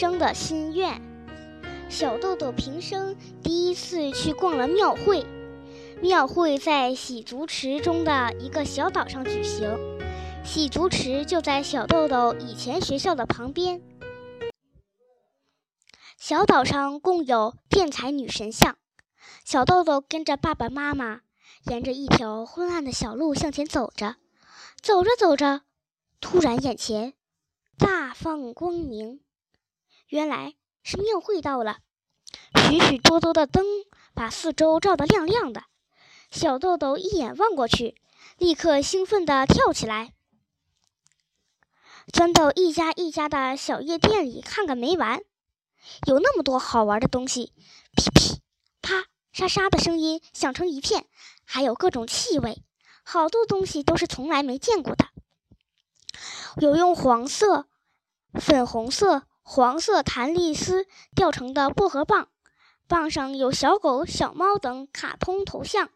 生的心愿。小豆豆平生第一次去逛了庙会，庙会在洗足池中的一个小岛上举行，洗足池就在小豆豆以前学校的旁边。小岛上共有辩才女神像，小豆豆跟着爸爸妈妈沿着一条昏暗的小路向前走着，走着走着，突然眼前大放光明，原来是庙会到了，许许多多的灯把四周照得亮亮的。小豆豆一眼望过去，立刻兴奋地跳起来，钻到一家一家的小夜店里看个没完。有那么多好玩的东西，噼噼、啪、沙沙的声音响成一片，还有各种气味，好多东西都是从来没见过的。有用黄色、粉红色、黄色弹力丝吊成的薄荷棒，棒上有小狗、小猫等卡通头像。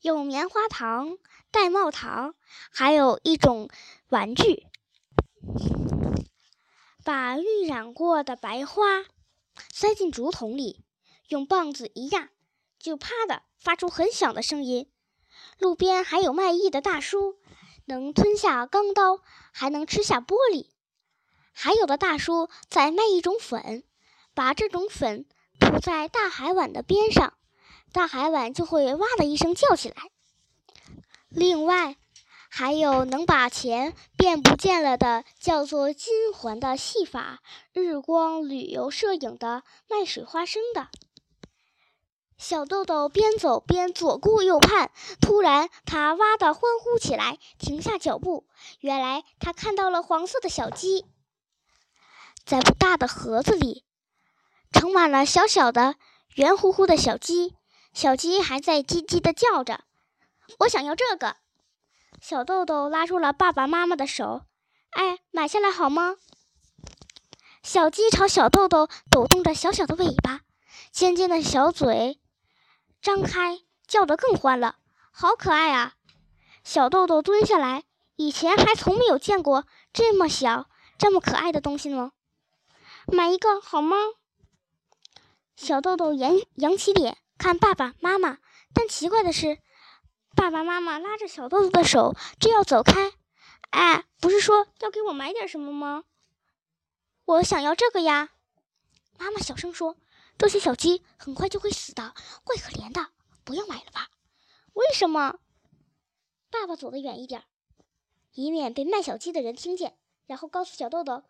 有棉花糖、玳瑁糖，还有一种玩具。把晕染过的白花塞进竹筒里，用棒子一压，就啪的发出很响的声音。路边还有卖艺的大叔，能吞下钢刀，还能吃下玻璃。还有的大叔在卖一种粉，把这种粉涂在大海碗的边上，大海碗就会哇的一声叫起来。另外，还有能把钱变不见了的，叫做金环的戏法；日光旅游摄影的，卖水花生的。小豆豆边走边左顾右盼，突然他哇的欢呼起来，停下脚步。原来他看到了黄色的小鸡，在不大的盒子里，盛满了小小的、圆乎乎的小鸡。小鸡还在叽叽的叫着：“我想要这个。”小豆豆拉住了爸爸妈妈的手，“哎，买下来好吗？”小鸡朝小豆豆抖动着小小的尾巴，尖尖的小嘴张开，叫得更欢了，好可爱啊！小豆豆蹲下来，以前还从没有见过这么小、这么可爱的东西呢。买一个好吗？小豆豆扬扬起脸看爸爸妈妈，但奇怪的是。爸爸妈妈拉着小豆豆的手，正要走开。哎，不是说要给我买点什么吗？我想要这个呀。妈妈小声说：“这些小鸡很快就会死的，怪可怜的，不要买了吧？”为什么？爸爸走得远一点，以免被卖小鸡的人听见，然后告诉小豆豆：“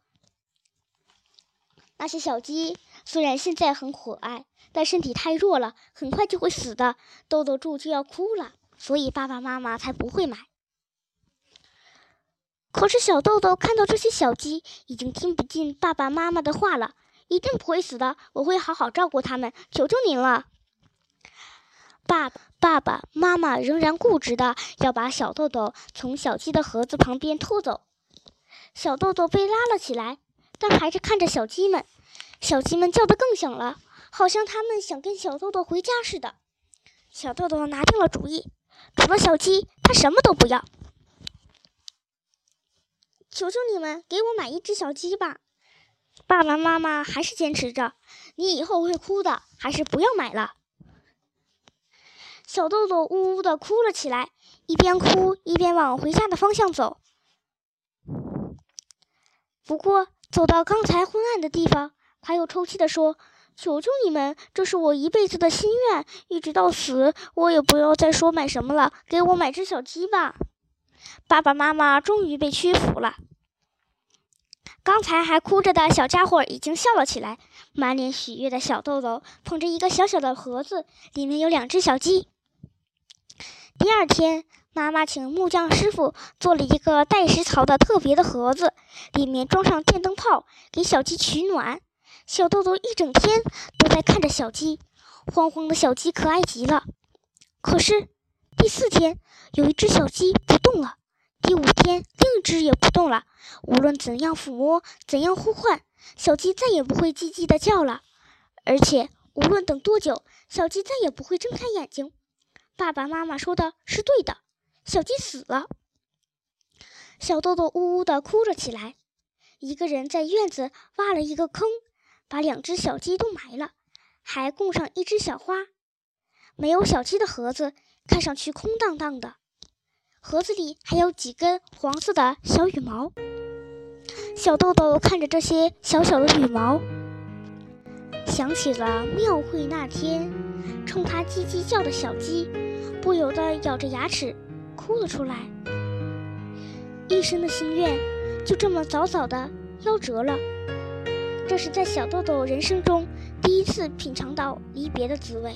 那些小鸡虽然现在很可爱，但身体太弱了，很快就会死的。”豆豆猪就要哭了。所以爸爸妈妈才不会买。可是小豆豆看到这些小鸡，已经听不进爸爸妈妈的话了。一定不会死的，我会好好照顾它们，求求您了。爸爸爸妈妈仍然固执的要把小豆豆从小鸡的盒子旁边拖走。小豆豆被拉了起来，但还是看着小鸡们。小鸡们叫得更响了，好像他们想跟小豆豆回家似的。小豆豆拿定了主意。除了小鸡，他什么都不要。求求你们给我买一只小鸡吧！爸爸妈妈还是坚持着，你以后会哭的，还是不要买了。小豆豆呜呜的哭了起来，一边哭一边往回家的方向走。不过走到刚才昏暗的地方，他又抽泣的说。求求你们，这是我一辈子的心愿，一直到死，我也不要再说买什么了。给我买只小鸡吧！爸爸妈妈终于被屈服了。刚才还哭着的小家伙已经笑了起来，满脸喜悦的小豆豆捧着一个小小的盒子，里面有两只小鸡。第二天，妈妈请木匠师傅做了一个带食槽的特别的盒子，里面装上电灯泡，给小鸡取暖。小豆豆一整天都在看着小鸡，慌慌的小鸡可爱极了。可是第四天，有一只小鸡不动了；第五天，另一只也不动了。无论怎样抚摸，怎样呼唤，小鸡再也不会叽叽的叫了。而且，无论等多久，小鸡再也不会睁开眼睛。爸爸妈妈说的是对的，小鸡死了。小豆豆呜呜的哭了起来。一个人在院子挖了一个坑，把两只小鸡都埋了，还供上一只小花。没有小鸡的盒子看上去空荡荡的，盒子里还有几根黄色的小羽毛。小豆豆看着这些小小的羽毛，想起了庙会那天冲他叽叽叫的小鸡，不由得咬着牙齿哭了出来。一生的心愿就这么早早的夭折了。这是在小豆豆人生中第一次品尝到离别的滋味。